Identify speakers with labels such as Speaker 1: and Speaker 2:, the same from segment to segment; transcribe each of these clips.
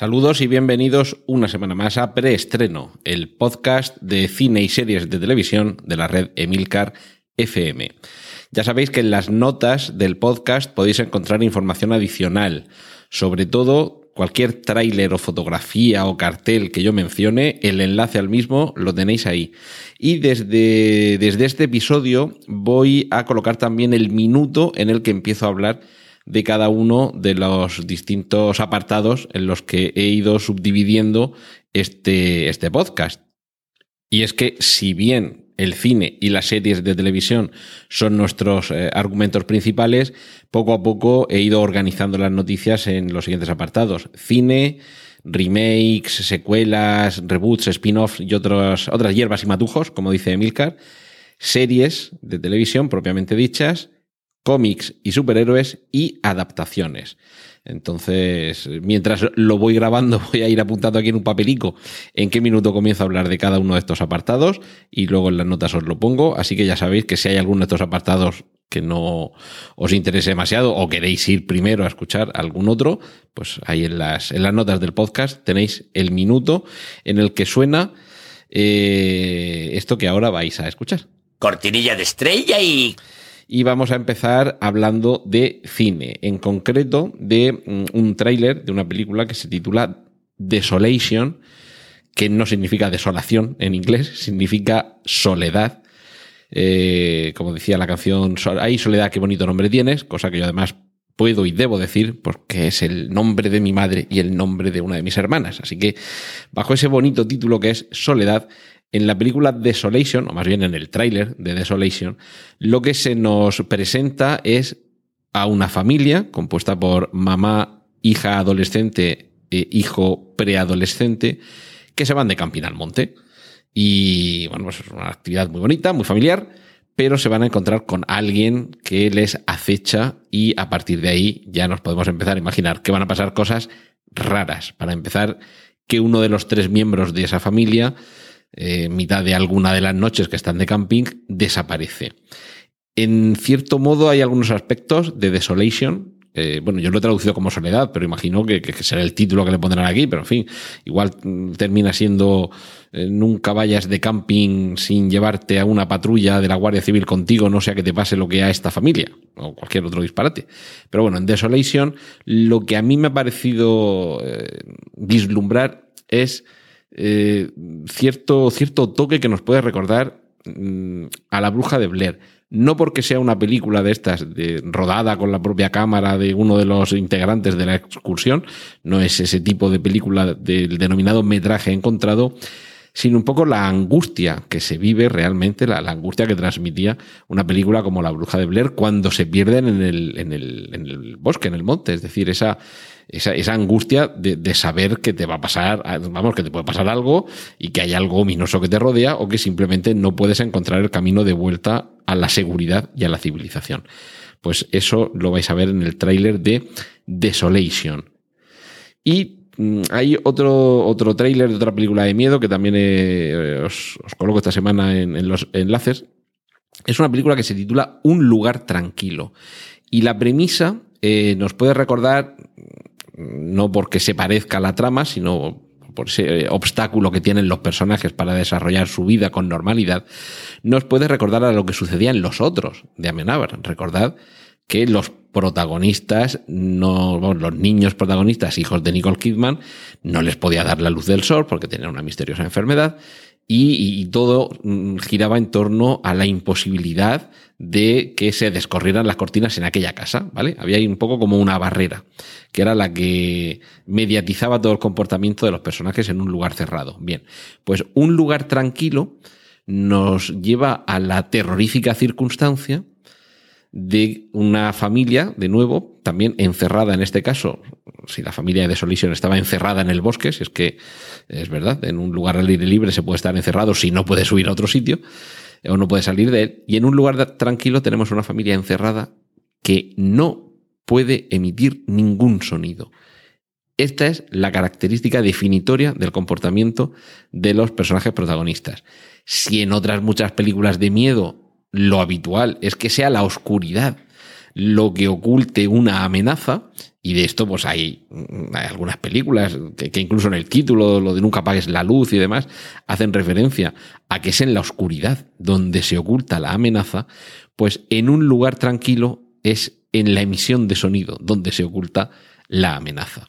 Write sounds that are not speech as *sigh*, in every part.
Speaker 1: Saludos y bienvenidos una semana más a Preestreno, el podcast de cine y series de televisión de la red Emilcar FM. Ya sabéis que en las notas del podcast podéis encontrar información adicional, sobre todo cualquier tráiler o fotografía o cartel que yo mencione, el enlace al mismo lo tenéis ahí. Y desde, desde este episodio voy a colocar también el minuto en el que empiezo a hablar de cada uno de los distintos apartados en los que he ido subdividiendo este, este podcast. Y es que si bien el cine y las series de televisión son nuestros eh, argumentos principales, poco a poco he ido organizando las noticias en los siguientes apartados. Cine, remakes, secuelas, reboots, spin-offs y otras hierbas y matujos, como dice Emilcar. Series de televisión propiamente dichas, cómics y superhéroes y adaptaciones. Entonces, mientras lo voy grabando, *laughs* voy a ir apuntando aquí en un papelico en qué minuto comienzo a hablar de cada uno de estos apartados y luego en las notas os lo pongo. Así que ya sabéis que si hay alguno de estos apartados que no os interese demasiado o queréis ir primero a escuchar algún otro, pues ahí en las, en las notas del podcast tenéis el minuto en el que suena eh, esto que ahora vais a escuchar.
Speaker 2: Cortinilla de estrella y
Speaker 1: y vamos a empezar hablando de cine, en concreto de mm, un tráiler de una película que se titula Desolation, que no significa desolación en inglés, significa soledad. Eh, como decía la canción, hay soledad, qué bonito nombre tienes, cosa que yo además puedo y debo decir porque es el nombre de mi madre y el nombre de una de mis hermanas. Así que bajo ese bonito título que es Soledad, en la película Desolation, o más bien en el tráiler de Desolation, lo que se nos presenta es a una familia compuesta por mamá, hija adolescente e hijo preadolescente que se van de camping al monte. Y bueno, pues es una actividad muy bonita, muy familiar, pero se van a encontrar con alguien que les acecha y a partir de ahí ya nos podemos empezar a imaginar que van a pasar cosas raras. Para empezar, que uno de los tres miembros de esa familia eh, mitad de alguna de las noches que están de camping, desaparece. En cierto modo hay algunos aspectos de Desolation. bueno, yo lo he traducido como soledad, pero imagino que, será el título que le pondrán aquí, pero en fin, igual mm, termina siendo eh, nunca vayas de camping sin llevarte a una patrulla de la Guardia Civil contigo, no sea que te pase lo que a esta familia, o cualquier otro disparate. Pero bueno, en Desolation lo que a mí me ha parecido eh, vislumbrar es eh, cierto, cierto toque que nos puede recordar mm, a la bruja de Blair. No porque sea una película de estas, rodada con la propia cámara de uno de los integrantes de la excursión, no es ese tipo de película del denominado metraje encontrado, sino un poco la angustia que se vive realmente, la, angustia que transmitía una película como La Bruja de Blair cuando se pierden en el, en el bosque, en el monte. Es decir, esa, esa, esa angustia de, saber que te va a pasar, vamos, que te puede pasar algo y que hay algo ominoso que te rodea o que simplemente no puedes encontrar el camino de vuelta a la seguridad y a la civilización. Pues eso lo vais a ver en el tráiler de Desolation. Y mm, hay otro, otro tráiler de otra película de miedo que también eh, os, coloco esta semana en, en los enlaces. Es una película que se titula Un lugar tranquilo. Y la premisa eh, nos puede recordar no porque se parezca a la trama, sino por ese obstáculo que tienen los personajes para desarrollar su vida con normalidad, nos puede recordar a lo que sucedía en los otros de Amenábar. Recordad que los protagonistas, no, los niños protagonistas, hijos de Nicole Kidman, no les podía dar la luz del sol porque tenían una misteriosa enfermedad y, todo mm, giraba en torno a la imposibilidad de que se descorrieran las cortinas en aquella casa, ¿vale? Había ahí un poco como una barrera, que era la que mediatizaba todo el comportamiento de los personajes en un lugar cerrado. Bien, pues un lugar tranquilo nos lleva a la terrorífica circunstancia de una familia, de nuevo, también encerrada en este caso, si la familia de Solution estaba encerrada en el bosque, si es que es verdad, en un lugar al aire libre se puede estar encerrado si no puede subir a otro sitio, o no puede salir de él. Y en un lugar tranquilo tenemos una familia encerrada que no puede emitir ningún sonido. Esta es la característica definitoria del comportamiento de los personajes protagonistas. Si en otras muchas películas de miedo lo habitual es que sea la oscuridad lo que oculte una amenaza, y de esto pues hay, algunas películas que, que, incluso en el título, lo de nunca apagues la luz y demás, hacen referencia a que es en la oscuridad donde se oculta la amenaza, pues en un lugar tranquilo es en la emisión de sonido donde se oculta la amenaza.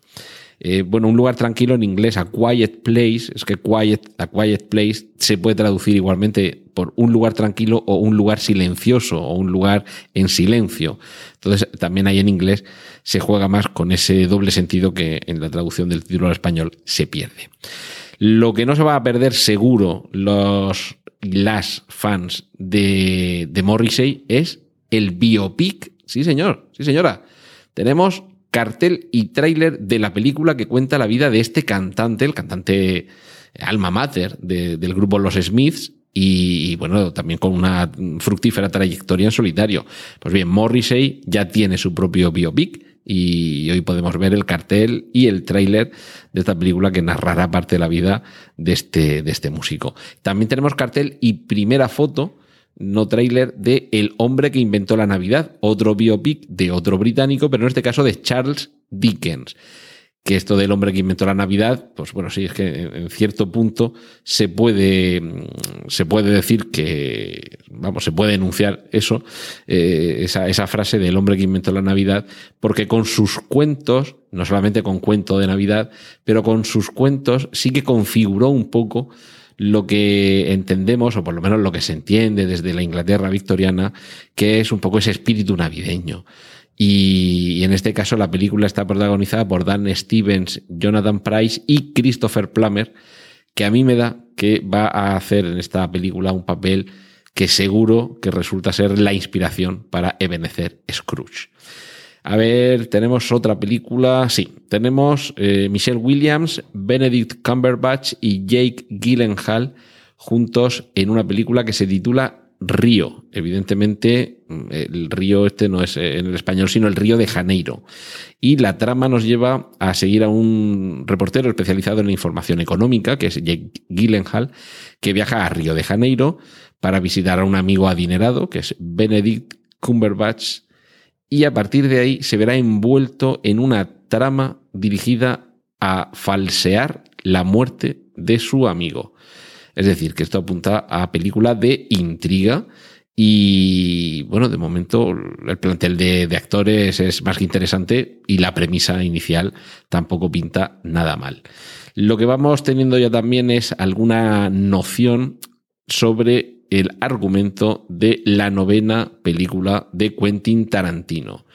Speaker 1: Eh, bueno, un lugar tranquilo en inglés, a quiet place, es que quiet, a quiet place se puede traducir igualmente por un lugar tranquilo o un lugar silencioso o un lugar en silencio. Entonces, también ahí en inglés se juega más con ese doble sentido que en la traducción del título al español se pierde. Lo que no se va a perder seguro los las fans de, de Morrissey es el biopic. Sí, señor, sí, señora. Tenemos cartel y tráiler de la película que cuenta la vida de este cantante, el cantante alma mater del grupo Los Smiths, y, bueno, también con una fructífera trayectoria en solitario. Pues bien, Morrissey ya tiene su propio biopic y hoy podemos ver el cartel y el tráiler de esta película que narrará parte de la vida de este, de este músico. También tenemos cartel y primera foto no tráiler de El hombre que inventó la Navidad, otro biopic de otro británico, pero en este caso de Charles Dickens. Que esto del hombre que inventó la Navidad, pues bueno, sí, es que en cierto punto se puede, se puede decir que, vamos, se puede enunciar eso, eh, esa, esa frase del hombre que inventó la Navidad, porque con sus cuentos, no solamente con cuento de Navidad, pero con sus cuentos sí que configuró un poco lo que entendemos, o por lo menos lo que se entiende desde la Inglaterra victoriana, que es un poco ese espíritu navideño. Y, en este caso la película está protagonizada por Dan Stevens, Jonathan Price y Christopher Plummer, que a mí me da que va a hacer en esta película un papel que seguro que resulta ser la inspiración para Ebenezer Scrooge. A ver, tenemos otra película. Sí, tenemos eh, Michelle Williams, Benedict Cumberbatch y Jake Gyllenhaal juntos en una película que se titula Río. Evidentemente, mm, el río este no es eh, en el español, sino el Río de Janeiro. Y la trama nos lleva a seguir a un reportero especializado en información económica, que es Jake Gyllenhaal, que viaja a Río de Janeiro para visitar a un amigo adinerado, que es Benedict Cumberbatch, y a partir de ahí se verá envuelto en una trama dirigida a falsear la muerte de su amigo. Es decir, que esto apunta a película de intriga y bueno, de momento el plantel de, de, actores es más que interesante y la premisa inicial tampoco pinta nada mal. Lo que vamos teniendo ya también es alguna noción sobre el argumento de la novena película de Quentin Tarantino.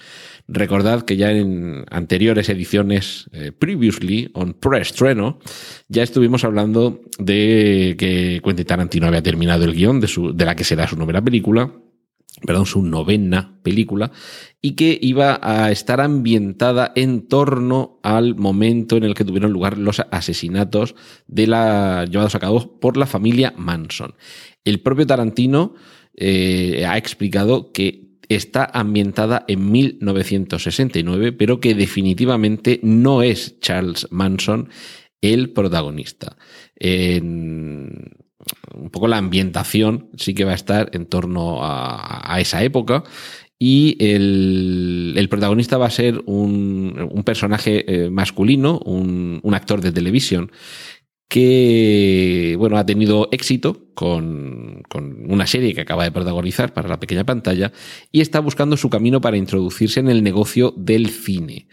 Speaker 1: Recordad que ya en anteriores ediciones, eh, previously on pre-estreno, ya estuvimos hablando de que Quentin Tarantino había terminado el guion de, su, de la que será su novena película, perdón, su novena película, y que iba a estar ambientada en torno al momento en el que tuvieron lugar los asesinatos de la, llevados a cabo por la familia Manson. El propio Tarantino eh, ha explicado que está ambientada en 1969, pero que definitivamente no es Charles Manson el protagonista. Un poco la ambientación sí que va a estar en torno a, esa época y el, protagonista va a ser un, personaje eh, masculino, un, un, actor de televisión que bueno, ha tenido éxito con, con, una serie que acaba de protagonizar para la pequeña pantalla y está buscando su camino para introducirse en el negocio del cine.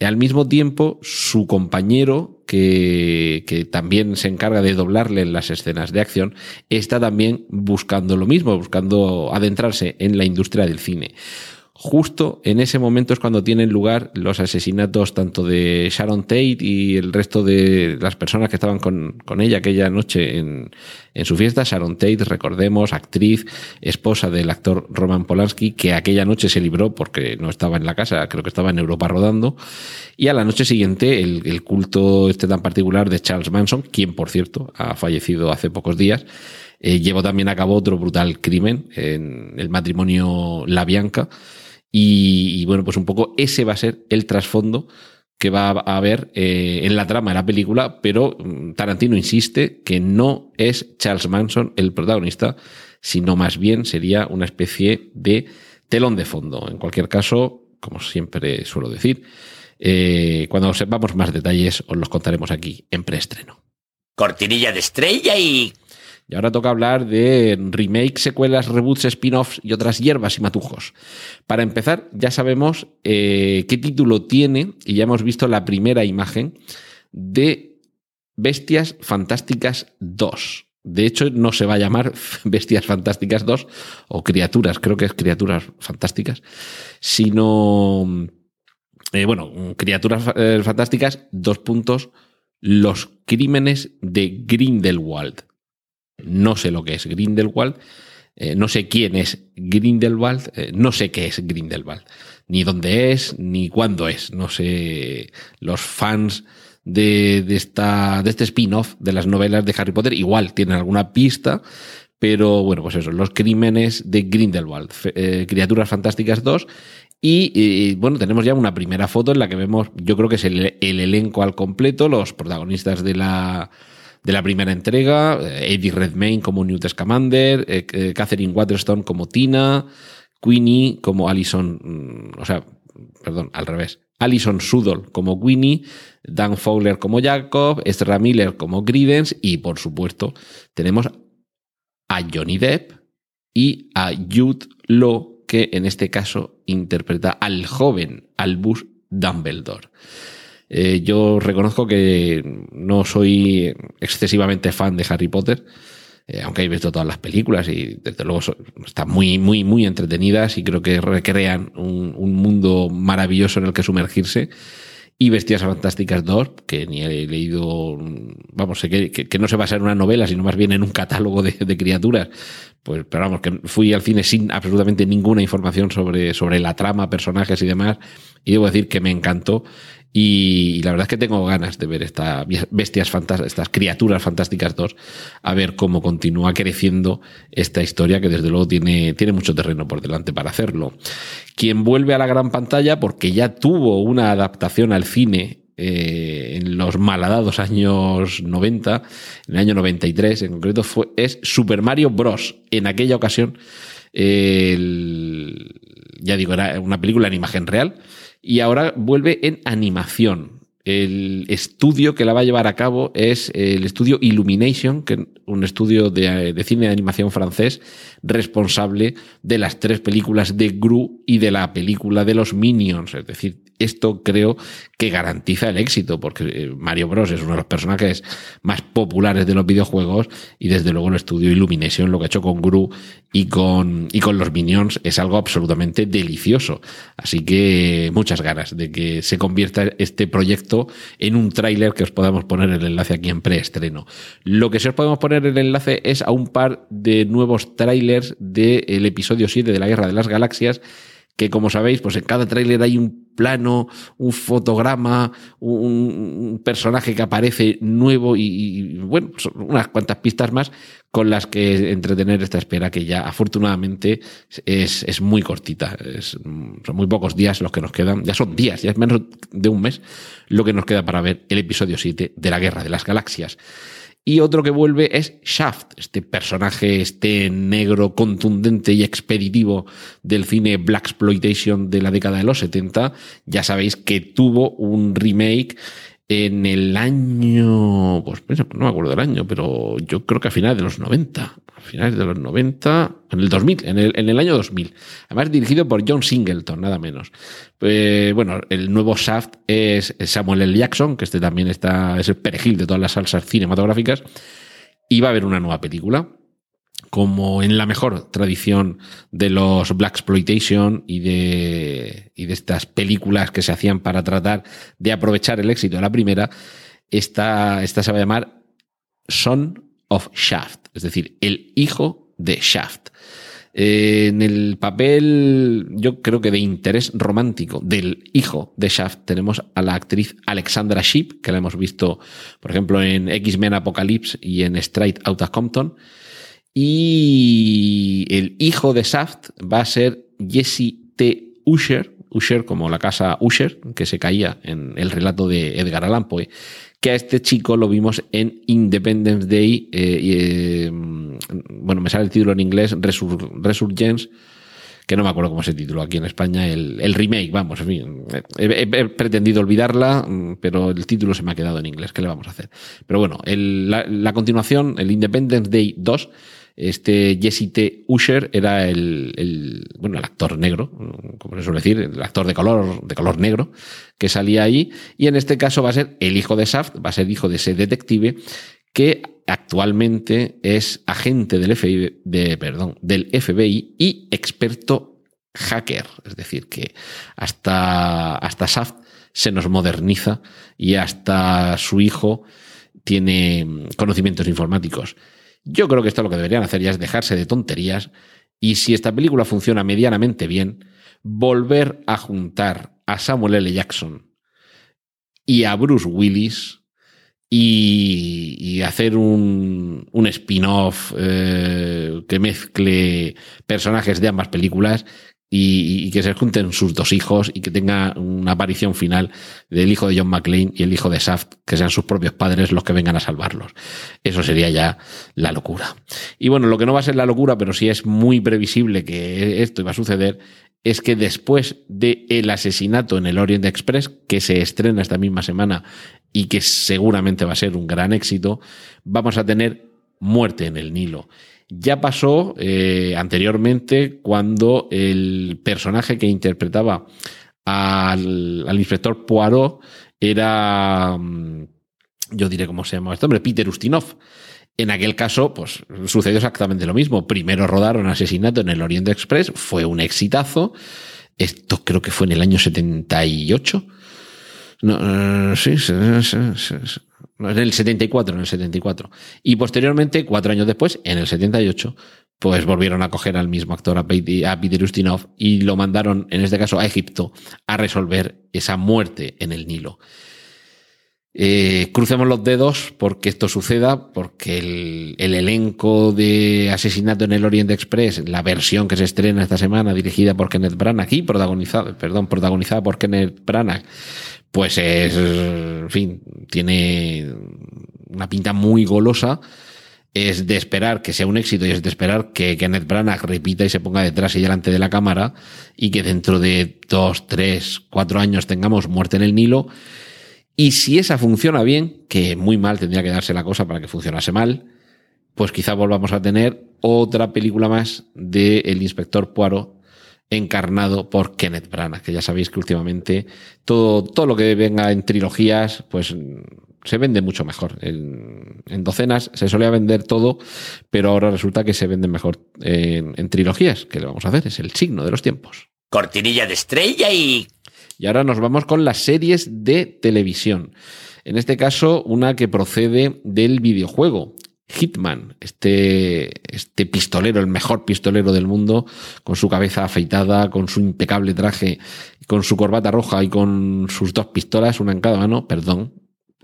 Speaker 1: Al mismo tiempo, su compañero, que, que, también se encarga de doblarle en las escenas de acción, está también buscando lo mismo, buscando adentrarse en la industria del cine. Justo en ese momento es cuando tienen lugar los asesinatos tanto de Sharon Tate y el resto de las personas que estaban con, con ella aquella noche en, en, su fiesta. Sharon Tate, recordemos, actriz, esposa del actor Roman Polanski, que aquella noche se libró porque no estaba en la casa, creo que estaba en Europa rodando. Y a la noche siguiente el, el culto este tan particular de Charles Manson, quien por cierto ha fallecido hace pocos días, eh, llevó también a cabo otro brutal crimen en el matrimonio La Bianca. Y, bueno, pues un poco ese va a ser el trasfondo que va a haber eh, en la trama de la película, pero mm, Tarantino insiste que no es Charles Manson el protagonista, sino más bien sería una especie de telón de fondo. En cualquier caso, como siempre suelo decir, eh, cuando sepamos más detalles os los contaremos aquí en preestreno.
Speaker 2: Cortinilla de estrella y...
Speaker 1: Y ahora toca hablar de remake, secuelas, reboots, spin-offs y otras hierbas y matujos. Para empezar, ya sabemos eh, qué título tiene y ya hemos visto la primera imagen de Bestias Fantásticas 2. De hecho, no se va a llamar *laughs* Bestias Fantásticas 2 o Criaturas, creo que es Criaturas Fantásticas, sino, eh, bueno, Criaturas eh, Fantásticas, dos puntos, los crímenes de Grindelwald. No sé lo que es Grindelwald, eh, no sé quién es Grindelwald, eh, no sé qué es Grindelwald, ni dónde es, ni cuándo es. No sé, los fans de, de, esta, de este spin-off de las novelas de Harry Potter igual tienen alguna pista, pero bueno, pues eso, los crímenes de Grindelwald, eh, Criaturas Fantásticas 2. Y, bueno, tenemos ya una primera foto en la que vemos, yo creo que es el elenco al completo, los protagonistas de la, de la primera entrega, eh, Eddie Redmayne como Newt Scamander, eh, eh, Catherine Waterstone como Tina, Queenie como Alison, mm, o sea, perdón, al revés. Alison Sudol como Queenie, Dan Fowler como Jacob, Ezra Miller como Gridens y por supuesto tenemos a Johnny Depp y a Jude Law que en este caso interpreta al joven Albus Dumbledore. Eh, yo reconozco que no soy excesivamente fan de Harry Potter, eh, aunque he visto todas las películas y desde luego están muy, muy, muy entretenidas y creo que recrean un, un mundo maravilloso en el que sumergirse y Bestias Fantásticas 2, que ni he leído, vamos, que, que, no se basa en una novela, sino más bien en un catálogo de, criaturas. Pues, pero vamos, que fui al cine sin absolutamente ninguna información sobre, sobre la trama, personajes y demás. Y debo decir que me encantó. Y, la verdad es que tengo ganas de ver estas bestias fantásticas, estas criaturas fantásticas 2, a ver cómo continúa creciendo esta historia que desde luego tiene, tiene mucho terreno por delante para hacerlo. Quien vuelve a la gran pantalla porque ya tuvo una adaptación al cine eh, en los malhadados años 90, en el año 93 en concreto, fue, es Super Mario Bros. En aquella ocasión, el, ya digo, era una película en imagen real y ahora vuelve en animación. El estudio que la va a llevar a cabo es el estudio Illumination, que es un estudio de, cine de animación francés responsable de las tres películas de Gru y de la película de los Minions, es decir, esto creo que garantiza el éxito, porque Mario Bros es uno de los personajes más populares de los videojuegos y desde luego el estudio Illumination, lo que ha hecho con Gru y con, y con los Minions, es algo absolutamente delicioso. Así que muchas ganas de que se convierta este proyecto en un tráiler que os podamos poner el enlace aquí en preestreno. Lo que sí os podemos poner el enlace es a un par de nuevos trailers del episodio 7 de la Guerra de las Galaxias que como sabéis, pues en cada tráiler hay un plano, un fotograma, un, personaje que aparece nuevo y, bueno, son unas cuantas pistas más con las que entretener esta espera que ya afortunadamente es, es muy cortita. Son muy pocos días los que nos quedan, ya son días, ya es menos de un mes lo que nos queda para ver el episodio 7 de la Guerra de las Galaxias. Y otro que vuelve es Shaft, este personaje, este negro contundente y expeditivo del cine Black Exploitation de la década de los 70. Ya sabéis que tuvo un remake en el año, pues no me acuerdo del año, pero yo creo que a finales de los 90, a finales de los 90, en el 2000, en el, en el año 2000. Además dirigido por John Singleton, nada menos. Eh, bueno, el nuevo Shaft es Samuel L. Jackson, que este también está, es el perejil de todas las salsas cinematográficas, y va a haber una nueva película como en la mejor tradición de los Black Exploitation y de, y de estas películas que se hacían para tratar de aprovechar el éxito de la primera, esta, esta se va a llamar Son of Shaft, es decir, el hijo de Shaft. Eh, en el papel, yo creo que de interés romántico del hijo de Shaft, tenemos a la actriz Alexandra Sheep, que la hemos visto, por ejemplo, en X-Men Apocalypse y en Straight Outta Compton. Y el hijo de Shaft va a ser Jesse T. Usher, Usher como la casa Usher, que se caía en el relato de Edgar Allan Poe, que a este chico lo vimos en Independence Day, eh, eh, bueno, me sale el título en inglés, Resurgence, que no me acuerdo cómo se tituló aquí en España, el, remake, vamos, en fin, he, pretendido olvidarla, pero el título se me ha quedado en inglés, ¿qué le vamos a hacer? Pero bueno, la, la, continuación, el Independence Day 2, este Jesse T. Usher era el, bueno, el actor negro, como se suele decir, el actor de color, de color negro, que salía ahí, y en este caso va a ser el hijo de Shaft, va a ser hijo de ese detective que actualmente es agente del FBI, del FBI y experto hacker. Es decir, que hasta, hasta Shaft se nos moderniza y hasta su hijo tiene conocimientos informáticos. Yo creo que esto lo que deberían hacer ya es dejarse de tonterías y si esta película funciona medianamente bien, volver a juntar a Samuel L. Jackson y a Bruce Willis y, hacer un, un spin-off eh, que mezcle personajes de ambas películas y, que se junten sus dos hijos y que tenga una aparición final del hijo de John McClane y el hijo de Shaft, que sean sus propios padres los que vengan a salvarlos. Eso sería ya la locura. Y bueno, lo que no va a ser la locura, pero sí es muy previsible que esto iba a suceder, es que después del el asesinato en el Orient Express, que se estrena esta misma semana y que seguramente va a ser un gran éxito, vamos a tener muerte en el Nilo. Ya pasó eh, anteriormente cuando el personaje que interpretaba al, inspector Poirot era, mm, yo diré cómo se llama este hombre, Peter Ustinov. En aquel caso, pues sucedió exactamente lo mismo. Primero rodaron Asesinato en el Oriente Express, fue un exitazo. Esto creo que fue en el año 78. No, eh, sí, sí, sí, sí, en el 74, en el 74. Y posteriormente, cuatro años después, en el 78, pues volvieron a coger al mismo actor, a Peter Ustinov, y lo mandaron, en este caso, a Egipto, a resolver esa muerte en el Nilo. Eh, crucemos los dedos porque esto suceda, porque el, el, elenco de Asesinato en el Oriente Express, la versión que se estrena esta semana, dirigida por Kenneth Branagh y perdón, protagonizada por Kenneth Branagh, pues es, en fin, tiene una pinta muy golosa. Es de esperar que sea un éxito y es de esperar que Kenneth Branagh repita y se ponga detrás y delante de la cámara y que dentro de dos, tres, cuatro años tengamos muerte en el Nilo. Y si esa funciona bien, que muy mal tendría que darse la cosa para que funcionase mal, pues quizá volvamos a tener otra película más de El Inspector Poirot encarnado por Kenneth Branagh, que ya sabéis que últimamente todo, todo lo que venga en trilogías, pues se vende mucho mejor. En, docenas se solía vender todo, pero ahora resulta que se vende mejor en, en trilogías. ¿Qué le vamos a hacer? Es el signo de los tiempos.
Speaker 2: Cortinilla de estrella y...
Speaker 1: Y ahora nos vamos con las series de televisión. En este caso, una que procede del videojuego. Hitman, este, este pistolero, el mejor pistolero del mundo, con su cabeza afeitada, con su impecable traje, con su corbata roja y con sus dos pistolas, una en cada mano, perdón,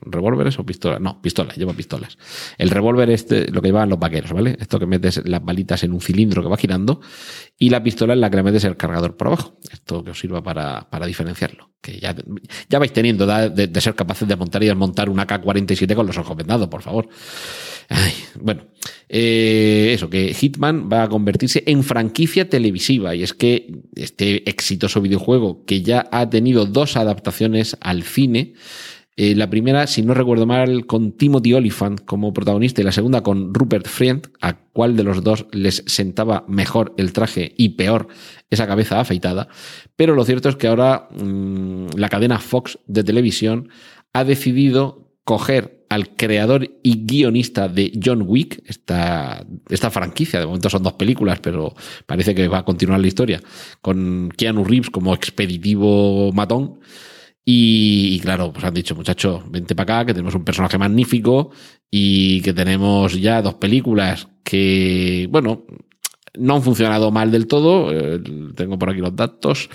Speaker 1: ¿Revólveres o pistolas? No, pistolas, lleva pistolas. El revólver es lo que llevan los vaqueros, ¿vale? Esto que metes las balitas en un cilindro que va girando y la pistola es la que le metes el cargador por abajo. Esto que os sirva para, para diferenciarlo. Que ya, ya vais teniendo de, de, ser capaces de montar y desmontar una K-47 con los ojos vendados, por favor. Bueno, eh, eso, que Hitman va a convertirse en franquicia televisiva y es que este exitoso videojuego que ya ha tenido dos adaptaciones al cine, eh, la primera, si no recuerdo mal, con Timothy Oliphant como protagonista y la segunda con Rupert Friend, a cuál de los dos les sentaba mejor el traje y peor esa cabeza afeitada. Pero lo cierto es que ahora mm, la cadena Fox de televisión ha decidido coger al creador y guionista de John Wick, esta, esta franquicia, de momento son dos películas, pero parece que va a continuar la historia, con Keanu Reeves como expeditivo matón y, claro, pues han dicho, muchacho, vente para acá, que tenemos un personaje magnífico y que tenemos ya dos películas que, bueno, no han funcionado mal del todo. Eh, tengo por aquí los datos.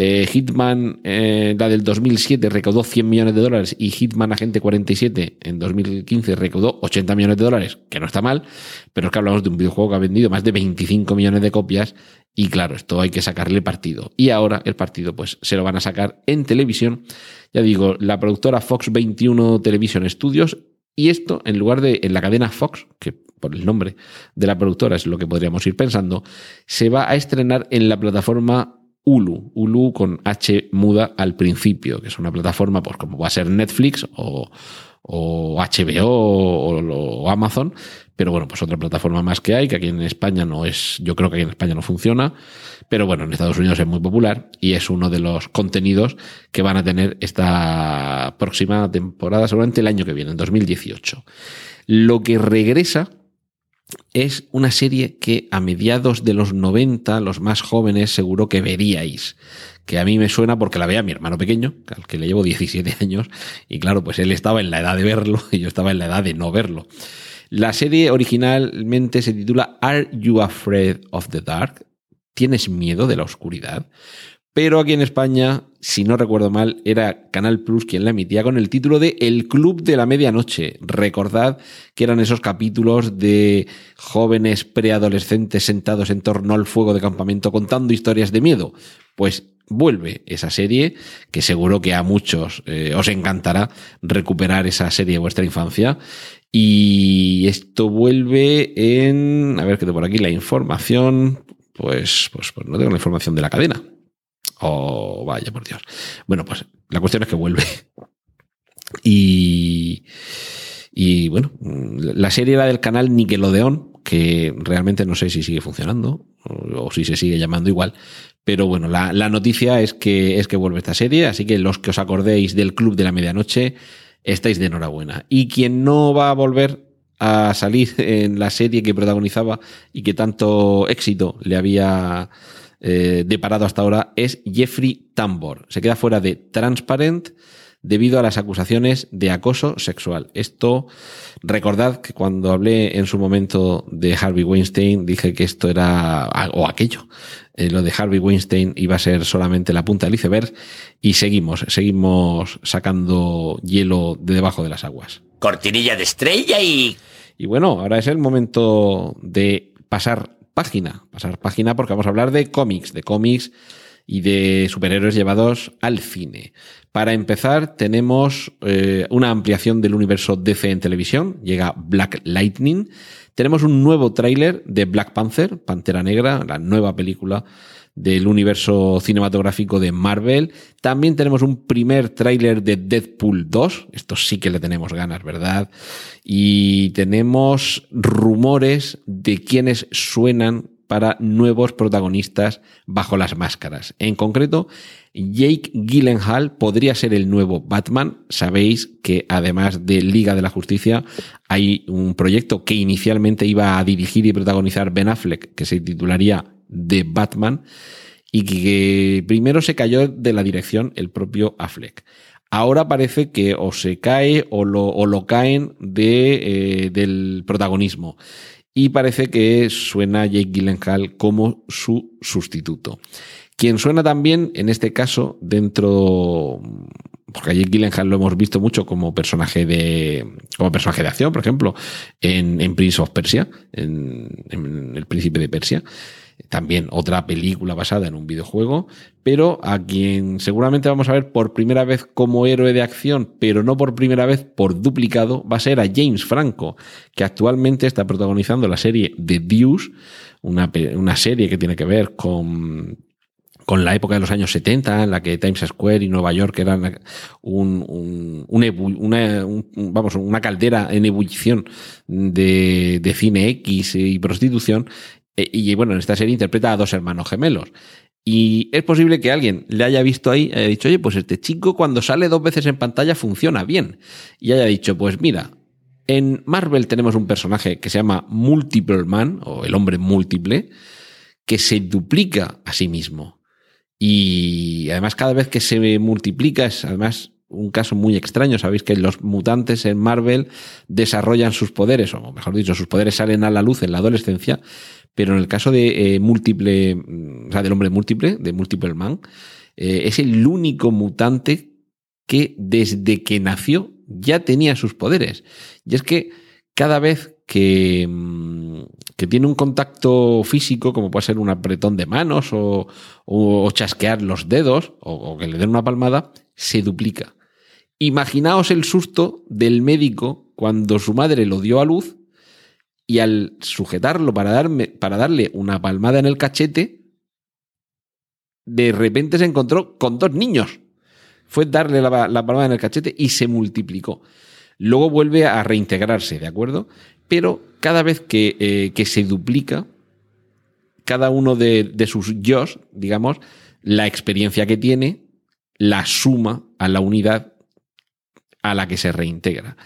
Speaker 1: Eh, Hitman, eh, la del 2007, recaudó 100 millones de dólares y Hitman Agente 47 en 2015 recaudó 80 millones de dólares, que no está mal, pero es que hablamos de un videojuego que ha vendido más de 25 millones de copias y claro, esto hay que sacarle partido. Y ahora el partido pues se lo van a sacar en televisión. Ya digo, la productora Fox 21 Television Studios y esto en lugar de en la cadena Fox, que por el nombre de la productora es lo que podríamos ir pensando, se va a estrenar en la plataforma Hulu, Hulu con H muda al principio, que es una plataforma pues como va a ser Netflix o, o HBO o, o, Amazon, pero bueno, pues otra plataforma más que hay, que aquí en España no es, yo creo que aquí en España no funciona, pero bueno, en Estados Unidos es muy popular y es uno de los contenidos que van a tener esta próxima temporada, seguramente el año que viene, en 2018. Lo que regresa es una serie que a mediados de los 90, los más jóvenes seguro que veríais, que a mí me suena porque la veía mi hermano pequeño, al que le llevo 17 *laughs* años, y claro, pues él estaba en la edad de verlo *laughs* y yo estaba en la edad de no verlo. La serie originalmente se titula Are You Afraid of the Dark? ¿Tienes miedo de la oscuridad? Pero aquí en España, si no recuerdo mal, era Canal Plus quien la emitía con el título de El Club de la Medianoche. Recordad que eran esos capítulos de jóvenes preadolescentes sentados en torno al fuego de campamento contando historias de miedo. Pues vuelve esa serie, que seguro que a muchos eh, os encantará recuperar esa serie de vuestra infancia. Y esto vuelve en, a ver tengo por aquí, la información, pues, pues, pues no tengo la información de la cadena. Oh, vaya por Dios. Bueno, pues la cuestión es que vuelve. Y, y bueno, la serie era del canal Nickelodeon, que realmente no sé si sigue funcionando o, si se sigue llamando igual, pero bueno, la, la, noticia es que, es que vuelve esta serie, así que los que os acordéis del Club de la Medianoche, estáis de enhorabuena. Y quien no va a volver a salir en la serie que protagonizaba y que tanto éxito le había eh, deparado hasta ahora es Jeffrey Tambor. Se queda fuera de Transparent debido a las acusaciones de acoso sexual. Esto, recordad que cuando hablé en su momento de Harvey Weinstein, dije que esto era, o aquello, eh, lo de Harvey Weinstein iba a ser solamente la punta del iceberg, y seguimos, seguimos sacando hielo de debajo de las aguas.
Speaker 2: Cortinilla de estrella y...
Speaker 1: Y bueno, ahora es el momento de pasar página, pasar página porque vamos a hablar de cómics, de cómics y de superhéroes llevados al cine. Para empezar, tenemos eh, una ampliación del universo DC en televisión. Llega Black Lightning. Tenemos un nuevo tráiler de Black Panther, Pantera Negra, la nueva película del universo cinematográfico de Marvel. También tenemos un primer tráiler de Deadpool 2. Esto sí que le tenemos ganas, ¿verdad? Y tenemos rumores de quienes suenan para nuevos protagonistas bajo las máscaras. En concreto, Jake Gyllenhaal podría ser el nuevo Batman. Sabéis que además de Liga de la Justicia hay un proyecto que inicialmente iba a dirigir y protagonizar Ben Affleck, que se titularía The Batman, y que primero se cayó de la dirección el propio Affleck. Ahora parece que o se cae o lo, o lo caen de, eh, del protagonismo y parece que suena Jake Gyllenhaal como su sustituto. Quien suena también, en este caso, dentro, porque a Jake Gyllenhaal lo hemos visto mucho como personaje de, como personaje de acción, por ejemplo, en, en Prince of Persia, en El Príncipe de Persia también otra película basada en un videojuego, pero a quien seguramente vamos a ver por primera vez como héroe de acción, pero no por primera vez por duplicado, va a ser a James Franco, que actualmente está protagonizando la serie The Deuce, una, una serie que tiene que ver con con la época de los años 70, en la que Times Square y Nueva York eran un, un, un, una, una caldera en ebullición de, de cine X y prostitución, y bueno, en esta serie interpreta a dos hermanos gemelos. Y es posible que alguien le haya visto ahí, haya dicho, oye, pues este chico cuando sale dos veces en pantalla funciona bien. Y haya dicho, pues mira, en Marvel tenemos un personaje que se llama Multiple Man, o el hombre múltiple, que se duplica a sí mismo. Y además cada vez que se multiplica es además un caso muy extraño. Sabéis que los mutantes en Marvel desarrollan sus poderes, o mejor dicho, sus poderes salen a la luz en la adolescencia, pero en el caso de eh, múltiple, mm, o sea, del hombre múltiple, de Multiple Man, Eh, es el único mutante que desde que nació ya tenía sus poderes. Y es que cada vez que, mm, que tiene un contacto físico, como puede ser un apretón de manos o, o chasquear los dedos o, o que le den una palmada, se duplica. Imaginaos el susto del médico cuando su madre lo dio a luz y al sujetarlo para, darme, para darle una palmada en el cachete, de repente se encontró con dos niños. Fue darle la, palmada en el cachete y se multiplicó. Luego vuelve a reintegrarse, ¿de acuerdo? Pero cada vez que, eh, que se duplica, cada uno de, de sus yo, digamos, la experiencia que tiene, la suma a la unidad a la que se reintegra.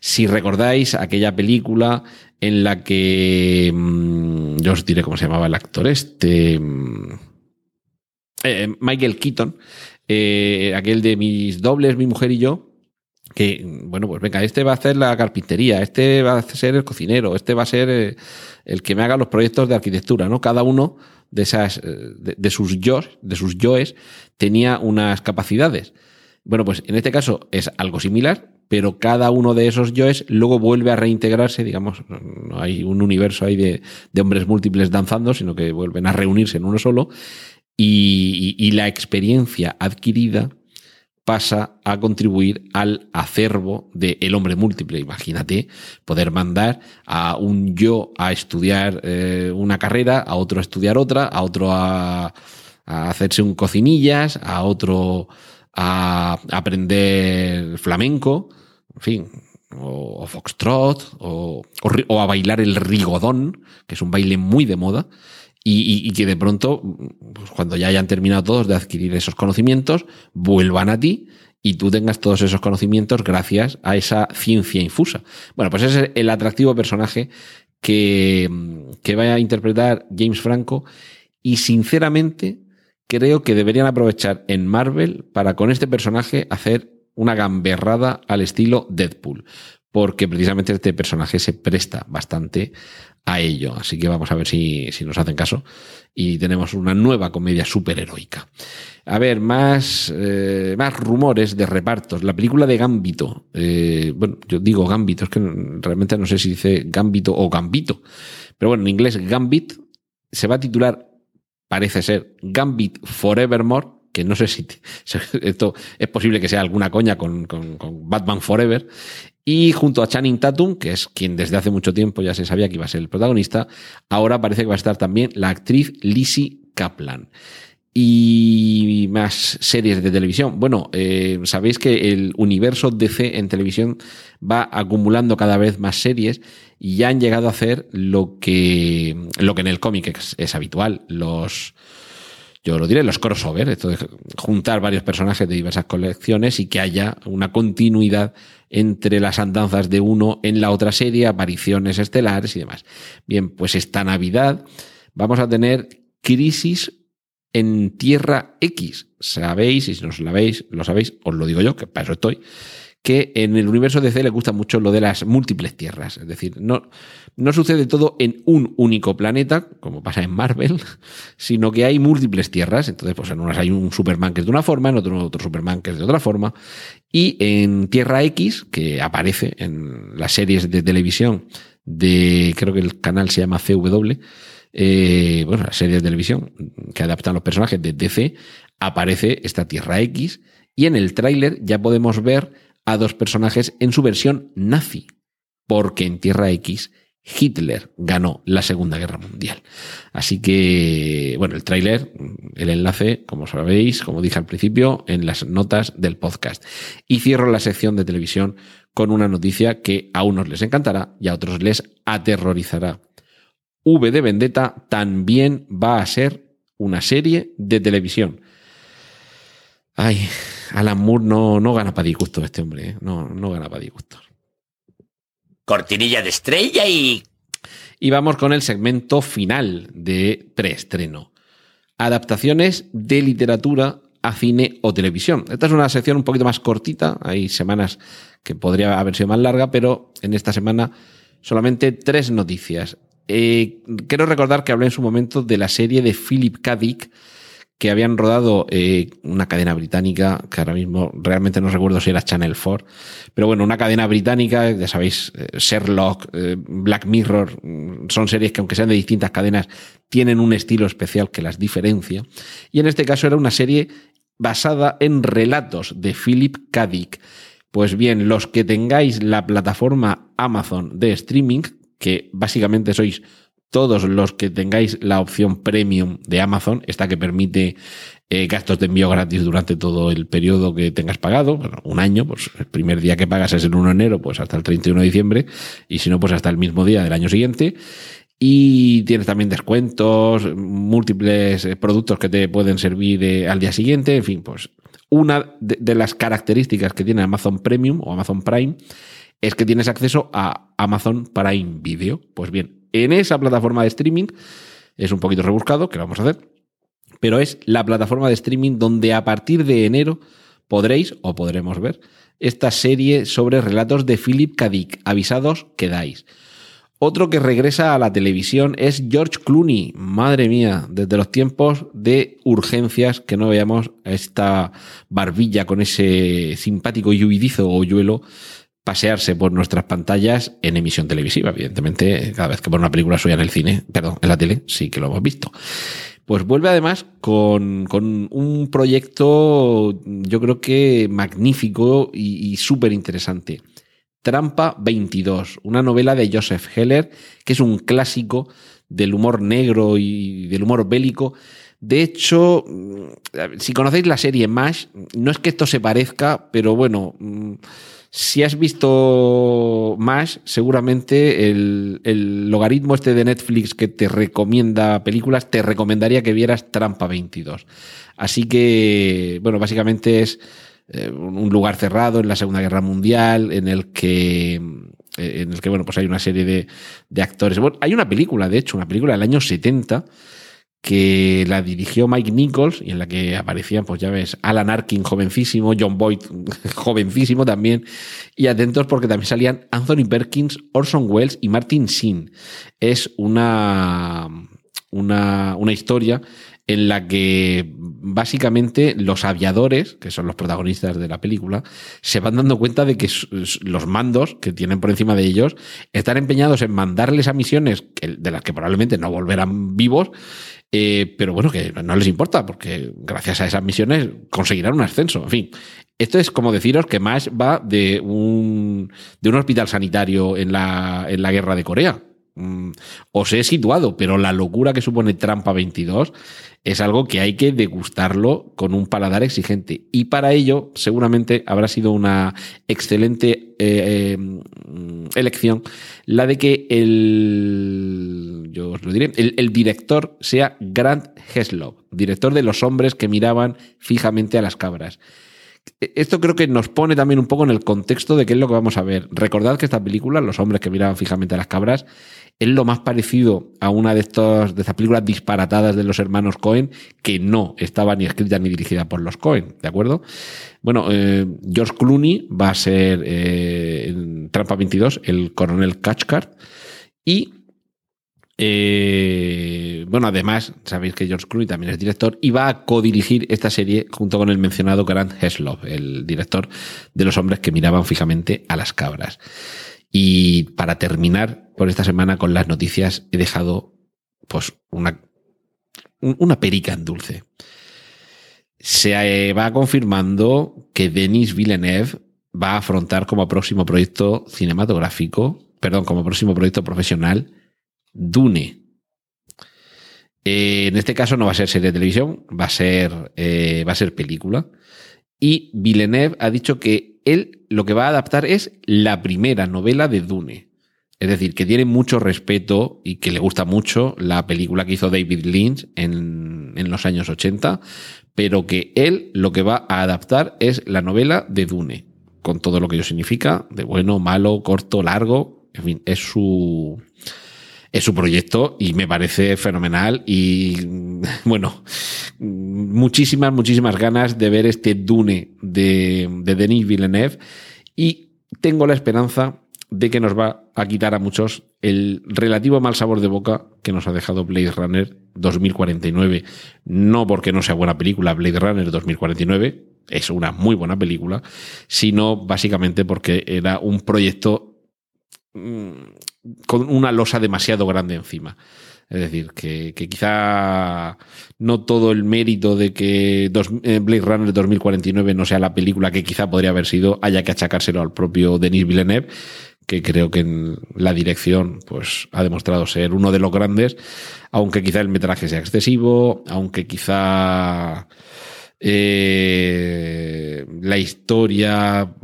Speaker 1: Si recordáis aquella película en la que mmm, yo os diré cómo se llamaba el actor este, mmm, eh, Michael Keaton, eh, aquel de mis dobles, mi mujer y yo, que, bueno, pues venga, este va a hacer la carpintería, este va a ser el cocinero, este va a ser eh, el que me haga los proyectos de arquitectura, ¿no? Cada uno de esas, de sus yo, de sus yoes, tenía unas capacidades. Bueno, pues en este caso es algo similar, pero cada uno de esos yoes luego vuelve a reintegrarse, digamos, no hay un universo ahí de, de hombres múltiples danzando, sino que vuelven a reunirse en uno solo y, la experiencia adquirida pasa a contribuir al acervo del el hombre múltiple. Imagínate poder mandar a un yo a estudiar eh, una carrera, a otro a estudiar otra, a otro a, a hacerse un cocinillas, a otro a aprender flamenco, en fin, o, foxtrot, o, a bailar el rigodón, que es un baile muy de moda, y que de pronto, pues cuando ya hayan terminado todos de adquirir esos conocimientos, vuelvan a ti y tú tengas todos esos conocimientos gracias a esa ciencia infusa. Bueno, pues ese es el atractivo personaje que, que va a interpretar James Franco y sinceramente creo que deberían aprovechar en Marvel para con este personaje hacer una gamberrada al estilo Deadpool, porque precisamente este personaje se presta bastante a ello. Así que vamos a ver si, si nos hacen caso y tenemos una nueva comedia superheroica. A ver, más, eh, más rumores de repartos. La película de Gambito. Eh, bueno, yo digo Gambito, es que realmente no sé si dice Gambito o Gambito. Pero bueno, en inglés Gambit se va a titular parece ser Gambit Forevermore, que no sé si *laughs* esto es posible que sea alguna coña con, con, Batman Forever, y junto a Channing Tatum, que es quien desde hace mucho tiempo ya se sabía que iba a ser el protagonista, ahora parece que va a estar también la actriz Lizzie Kaplan. Y más series de televisión. Bueno, eh, sabéis que el universo DC en televisión va acumulando cada vez más series y ya han llegado a hacer lo que, lo que en el cómic es, habitual. Los, yo lo diré, los crossover, esto de juntar varios personajes de diversas colecciones y que haya una continuidad entre las andanzas de uno en la otra serie, apariciones estelares y demás. Bien, pues esta Navidad vamos a tener Crisis en Tierra X. Sabéis, y si no os la veis, lo sabéis, os lo digo yo, que para eso estoy, que en el universo DC le gusta mucho lo de las múltiples tierras. Es decir, no, no sucede todo en un único planeta, como pasa en Marvel, *laughs* sino que hay múltiples tierras. Entonces, pues en unas hay un Superman que es de una forma, en otro otro Superman que es de otra forma. Y en Tierra X, que aparece en las series de televisión de, creo que el canal se llama CW, eh, bueno, la serie de televisión que adaptan los personajes de DC, aparece esta Tierra X y en el tráiler ya podemos ver a dos personajes en su versión nazi, porque en Tierra X Hitler ganó la Segunda Guerra Mundial. Así que, bueno, el tráiler, el enlace, como sabéis, como dije al principio, en las notas del podcast. Y cierro la sección de televisión con una noticia que a unos les encantará y a otros les aterrorizará. V de Vendetta también va a ser una serie de televisión. Ay, Alan Moore no, no gana para disgusto este hombre, ¿eh? no, no gana para disgusto.
Speaker 2: Cortinilla de estrella y...
Speaker 1: Y vamos con el segmento final de preestreno. Adaptaciones de literatura a cine o televisión. Esta es una sección un poquito más cortita, hay semanas que podría haber sido más larga, pero en esta semana solamente tres noticias. Eh, quiero recordar que hablé en su momento de la serie de Philip K. Dick, que habían rodado eh, una cadena británica, que ahora mismo realmente no recuerdo si era Channel 4, pero bueno, una cadena británica, ya sabéis, eh, Sherlock, eh, Black Mirror, mm, son series que aunque sean de distintas cadenas, tienen un estilo especial que las diferencia. Y en este caso era una serie basada en relatos de Philip K. Dick. Pues bien, los que tengáis la plataforma Amazon de streaming, que básicamente sois todos los que tengáis la opción premium de Amazon, esta que permite eh, gastos de envío gratis durante todo el periodo que tengas pagado, bueno, un año, pues el primer día que pagas es el 1 de enero, pues hasta el 31 de diciembre, y si no, pues hasta el mismo día del año siguiente. Y tienes también descuentos, múltiples eh, productos que te pueden servir eh, al día siguiente, en fin, pues una de, de las características que tiene Amazon Premium o Amazon Prime es que tienes acceso a Amazon Prime Video. Pues bien, en esa plataforma de streaming. Es un poquito rebuscado, que vamos a hacer. Pero es la plataforma de streaming donde a partir de enero podréis o podremos ver esta serie sobre relatos de Philip K. Avisados quedáis. Otro que regresa a la televisión es George Clooney. Madre mía, desde los tiempos de urgencias que no veamos esta barbilla con ese simpático lluidizo o yuelo pasearse por nuestras pantallas en emisión televisiva. Evidentemente, cada vez que por una película suya en el cine, perdón, en la tele, sí que lo hemos visto. Pues vuelve además con, con un proyecto, yo creo que magnífico y, y súper interesante. Trampa 22, una novela de Joseph Heller, que es un clásico del humor negro y del humor bélico. De hecho, si conocéis la serie MASH, no es que esto se parezca, pero bueno, si has visto más, seguramente el, logaritmo este de Netflix que te recomienda películas, te recomendaría que vieras Trampa 22. Así que, bueno, básicamente es eh, un lugar cerrado en la Segunda Guerra Mundial, en el que eh, en el que, bueno, pues hay una serie de, de actores. Bueno, hay una película, de hecho, una película del año 70 que la dirigió Mike Nichols y en la que aparecían, pues ya ves, Alan Arkin jovencísimo, John Boyd *laughs* jovencísimo también, y atentos porque también salían Anthony Perkins, Orson Welles y Martin Sheen. Es una, una, una historia en la que básicamente los aviadores, que son los protagonistas de la película, se van dando cuenta de que los mandos que tienen por encima de ellos están empeñados en mandarles a misiones de las que probablemente no volverán vivos eh, pero bueno, que no les importa, porque gracias a esas misiones conseguirán un ascenso. En fin, esto es como deciros que MASH va de un, de un hospital sanitario en la, en la guerra de Corea. Mm, os he situado, pero la locura que supone Trampa 22 es algo que hay que degustarlo con un paladar exigente. Y para ello, seguramente habrá sido una excelente eh, eh, elección la de que el, yo os lo diré, el, el director sea Grant Heslov, director de Los hombres que miraban fijamente a las cabras. Esto creo que nos pone también un poco en el contexto de qué es lo que vamos a ver. Recordad que esta película, Los hombres que miraban fijamente a las cabras, es lo más parecido a una de, estas películas disparatadas de los hermanos Cohen que no estaba ni escrita ni dirigida por los Cohen, ¿de acuerdo? Bueno, eh, George Clooney va a ser eh, en Trampa 22 el coronel Cathcart y eh, bueno, además, sabéis que George Clooney también es director y va a codirigir esta serie junto con el mencionado Grant Heslov, el director de Los hombres que miraban fijamente a las cabras. Y para terminar por esta semana con las noticias, he dejado pues una, una perica en dulce. Se va confirmando que Denis Villeneuve va a afrontar como próximo proyecto cinematográfico, perdón, como próximo proyecto profesional, Dune. Eh, en este caso no va a ser serie de televisión, va a ser, eh, va a ser película. Y Villeneuve ha dicho que él lo que va a adaptar es la primera novela de Dune. Es decir, que tiene mucho respeto y que le gusta mucho la película que hizo David Lynch en, en los años 80, pero que él lo que va a adaptar es la novela de Dune, con todo lo que ello significa, de bueno, malo, corto, largo, en fin, es su, es su proyecto y me parece fenomenal y *laughs* bueno, muchísimas, muchísimas ganas de ver este Dune de, de Denis Villeneuve y tengo la esperanza de que nos va a quitar a muchos el relativo mal sabor de boca que nos ha dejado Blade Runner 2049. No porque no sea buena película Blade Runner 2049, es una muy buena película, sino básicamente porque era un proyecto mm, con una losa demasiado grande encima. Es decir, que, quizá no todo el mérito de que eh, Blade Runner 2049 no sea la película que quizá podría haber sido, haya que achacárselo al propio Denis Villeneuve, que creo que en la dirección pues, ha demostrado ser uno de los grandes, aunque quizá el metraje sea excesivo, aunque quizá eh, la historia...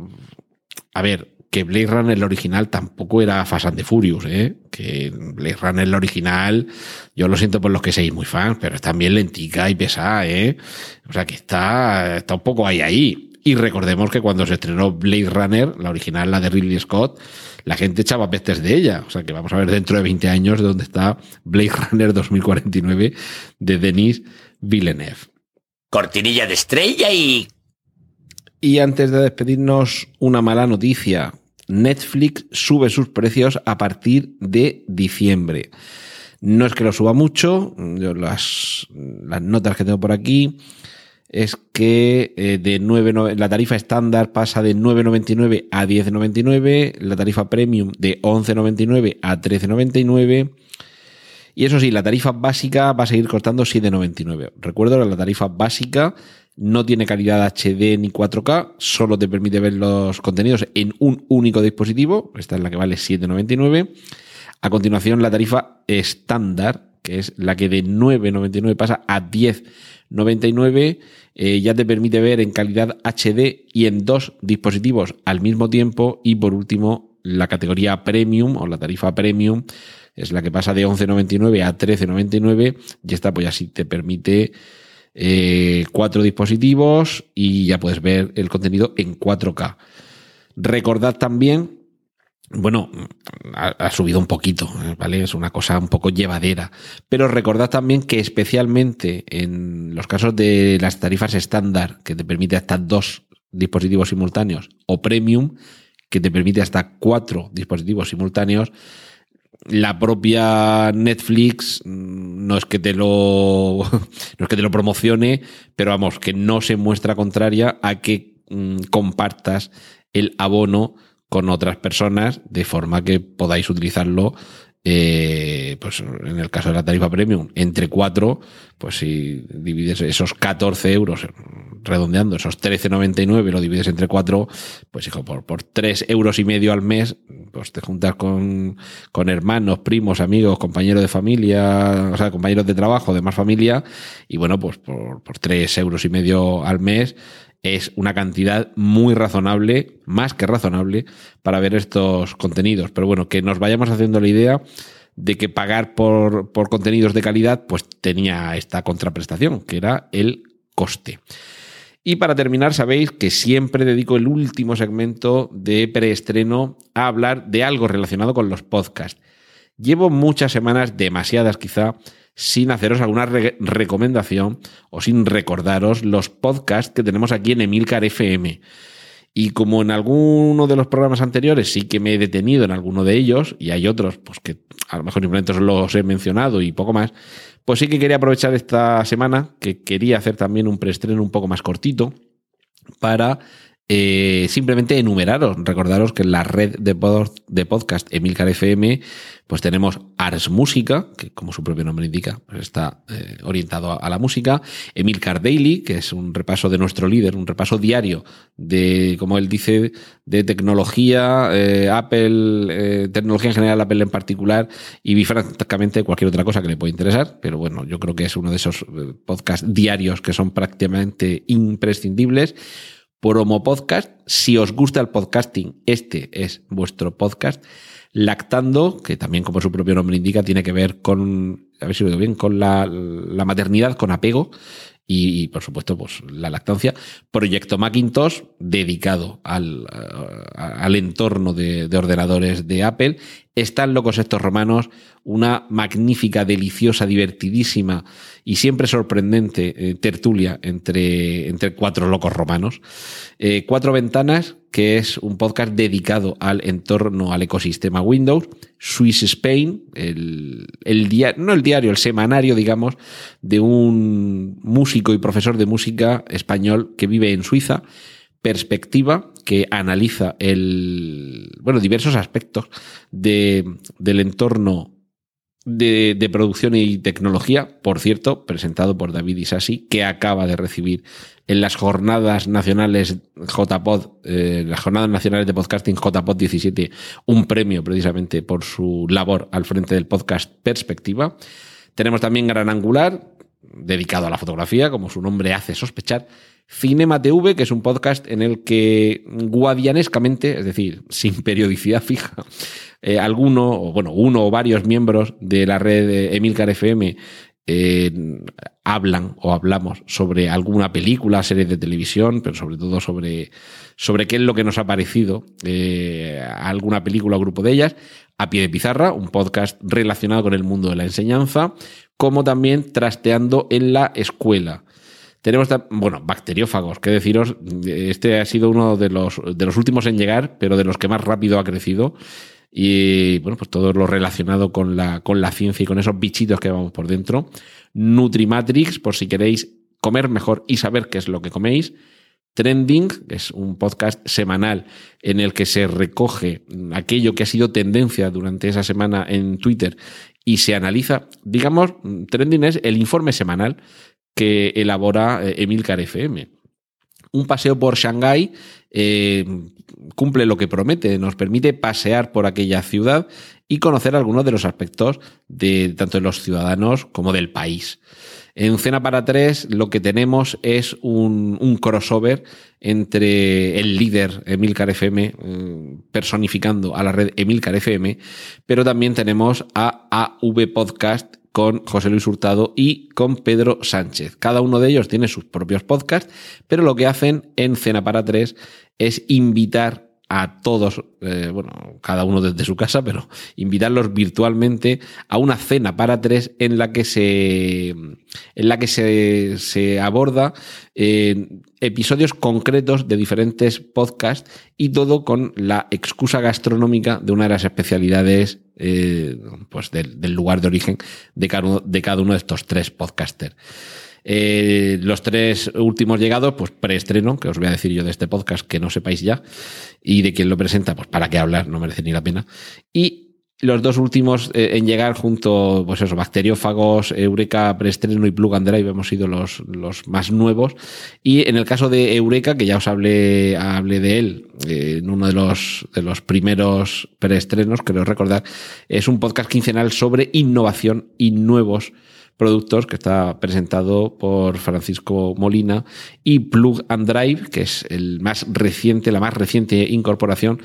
Speaker 1: A ver, que Blade Runner el original tampoco era Fast and the Furious, ¿eh? Que Blade Runner el original, yo lo siento por los que seáis muy fans, pero es también lentica y pesada, ¿eh? O sea que está, está un poco ahí ahí. Y recordemos que cuando se estrenó Blade Runner, la original, la de Ridley Scott, la gente echaba pestes de ella. O sea que vamos a ver dentro de 20 años dónde está Blade Runner 2049 de Denis Villeneuve.
Speaker 2: Cortinilla de estrella y...
Speaker 1: Y antes de despedirnos, una mala noticia. Netflix sube sus precios a partir de diciembre. No es que lo suba mucho, yo las, las notas que tengo por aquí es que eh, de 9, la tarifa estándar pasa de 9,99 a 10,99, la tarifa premium de 11,99 a 13,99 y eso sí, la tarifa básica va a seguir costando 7,99. Recuerdo la tarifa básica no tiene calidad HD ni 4K, solo te permite ver los contenidos en un único dispositivo. Esta es la que vale 7,99. A continuación, la tarifa estándar, que es la que de 9,99 pasa a 10,99. Eh, ya te permite ver en calidad HD y en dos dispositivos al mismo tiempo. Y por último, la categoría premium o la tarifa premium es la que pasa de 11,99 a 13,99 y esta pues así te permite eh, cuatro dispositivos y ya puedes ver el contenido en 4K. Recordad también, bueno, ha, subido un poquito, ¿vale? Es una cosa un poco llevadera, pero recordad también que especialmente en los casos de las tarifas estándar, que te permite hasta dos dispositivos simultáneos, o premium, que te permite hasta cuatro dispositivos simultáneos, la propia Netflix mm, no es que te lo *laughs* no es que te lo promocione, pero vamos, que no se muestra contraria a que mm, compartas el abono con otras personas de forma que podáis utilizarlo eh, pues en el caso de la tarifa premium, entre cuatro, pues si divides esos 14 euros, redondeando esos 13,99, lo divides entre cuatro, pues hijo, por, por 3 euros y medio al mes, pues te juntas con, con hermanos, primos, amigos, compañeros de familia, o sea, compañeros de trabajo, de más familia, y bueno, pues por, por 3 euros y medio al mes, es una cantidad muy razonable, más que razonable, para ver estos contenidos. Pero bueno, que nos vayamos haciendo la idea de que pagar por, por contenidos de calidad, pues tenía esta contraprestación, que era el coste. Y para terminar, sabéis que siempre dedico el último segmento de preestreno a hablar de algo relacionado con los podcasts. Llevo muchas semanas, demasiadas quizá, sin haceros alguna recomendación o sin recordaros los podcasts que tenemos aquí en Emilcar FM. Y como en alguno de los programas anteriores sí que me he detenido en alguno de ellos, y hay otros pues que a lo mejor simplemente os los he mencionado y poco más, pues sí que quería aprovechar esta semana, que quería hacer también un preestreno un poco más cortito, para eh, simplemente enumeraros, recordaros que en la red de, de podcast Emilcar FM, pues tenemos Ars Música, que como su propio nombre indica, pues está eh, orientado a, la música, Emilcar Daily, que es un repaso de nuestro líder, un repaso diario de, como él dice, de tecnología, eh, Apple, tecnología en general, Apple en particular, y francamente cualquier otra cosa que le pueda interesar, pero bueno, yo creo que es uno de esos podcasts diarios que son prácticamente imprescindibles. Promo Podcast. Si os gusta el podcasting, este es vuestro podcast. Lactando, que también como su propio nombre indica, tiene que ver con, a ver si lo digo bien, con la, la maternidad, con apego y, por supuesto, pues la lactancia. Proyecto Macintosh, dedicado al, al entorno de, de, ordenadores de Apple. Están locos estos romanos, una magnífica, deliciosa, divertidísima y siempre sorprendente eh, tertulia entre, entre cuatro locos romanos. Eh, cuatro ventanas que es un podcast dedicado al entorno, al ecosistema Windows. Swiss Spain, el, el diario, no el diario, el semanario, digamos, de un músico y profesor de música español que vive en Suiza. Perspectiva, que analiza el, bueno, diversos aspectos de, del entorno de, producción y tecnología, por cierto, presentado por David Isasi, que acaba de recibir en las jornadas nacionales JPod, eh, las jornadas nacionales de podcasting JPod 17, un premio precisamente por su labor al frente del podcast Perspectiva. Tenemos también Gran Angular, dedicado a la fotografía, como su nombre hace sospechar. Cinema TV, que es un podcast en el que guadianescamente, es decir, sin periodicidad *laughs* fija, eh, alguno, o bueno, uno o varios miembros de la red Emilcar FM eh, hablan o hablamos sobre alguna película, serie de televisión, pero sobre todo sobre, sobre qué es lo que nos ha parecido eh, alguna película o grupo de ellas. A pie de pizarra, un podcast relacionado con el mundo de la enseñanza, como también trasteando en la escuela. Tenemos, bueno, bacteriófagos, qué deciros, este ha sido uno de los, de los últimos en llegar, pero de los que más rápido ha crecido y bueno, pues todo lo relacionado con la, con la ciencia y con esos bichitos que vamos por dentro. Nutrimatrix, por si queréis comer mejor y saber qué es lo que coméis. Trending, que es un podcast semanal en el que se recoge aquello que ha sido tendencia durante esa semana en Twitter y se analiza, digamos, Trending es el informe semanal que elabora eh, Emilcar FM. Un paseo por Shanghái eh, cumple lo que promete, nos permite pasear por aquella ciudad y conocer algunos de los aspectos de tanto de los ciudadanos como del país. En Cena para Tres lo que tenemos es un, crossover entre el líder Emilcar FM, mm, personificando a la red Emilcar FM, pero también tenemos a AV Podcast con José Luis Hurtado y con Pedro Sánchez. Cada uno de ellos tiene sus propios podcasts, pero lo que hacen en Cena para Tres es invitar a todos, eh, bueno, cada uno desde su casa, pero invitarlos virtualmente a una cena para tres en la que se, en la que se, se aborda eh, episodios concretos de diferentes podcasts y todo con la excusa gastronómica de una de las especialidades eh, pues del, del, lugar de origen de cada, uno, de cada uno de estos tres podcasters. Eh, los tres últimos llegados, pues preestreno, que os voy a decir yo de este podcast que no sepáis ya, y de quién lo presenta, pues para qué hablar, no merece ni la pena. Y los dos últimos eh, en llegar junto, pues eso, Bacteriófagos, Eureka, Preestreno y Plug and Drive hemos sido los, los más nuevos. Y en el caso de Eureka, que ya os hablé, hablé de él eh, en uno de los, de los primeros preestrenos, creo recordar, es un podcast quincenal sobre innovación y nuevos productos que está presentado por Francisco Molina y Plug and Drive, que es el más reciente, la más reciente incorporación,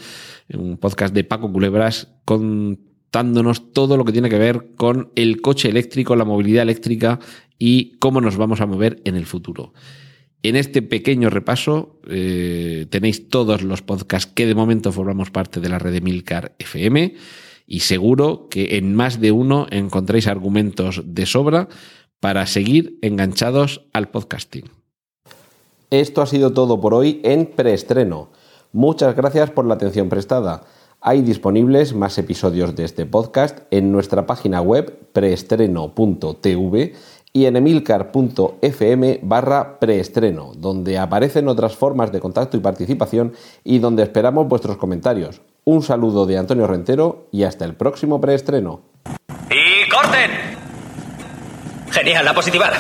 Speaker 1: un podcast de Paco Culebras contándonos todo lo que tiene que ver con el coche eléctrico, la movilidad eléctrica y cómo nos vamos a mover en el futuro. En este pequeño repaso eh, tenéis todos los podcasts que de momento formamos parte de la red de Milcar FM y seguro que en más de uno encontréis argumentos de sobra para seguir enganchados al podcasting. Esto ha sido todo por hoy en preestreno. Muchas gracias por la atención prestada. Hay disponibles más episodios de este podcast en nuestra página web preestreno.tv y en emilcar.fm barra preestreno, donde aparecen otras formas de contacto y participación y donde esperamos vuestros comentarios. Un saludo de Antonio Rentero y hasta el próximo preestreno.
Speaker 2: ¡Y corten! Genial, la positiva.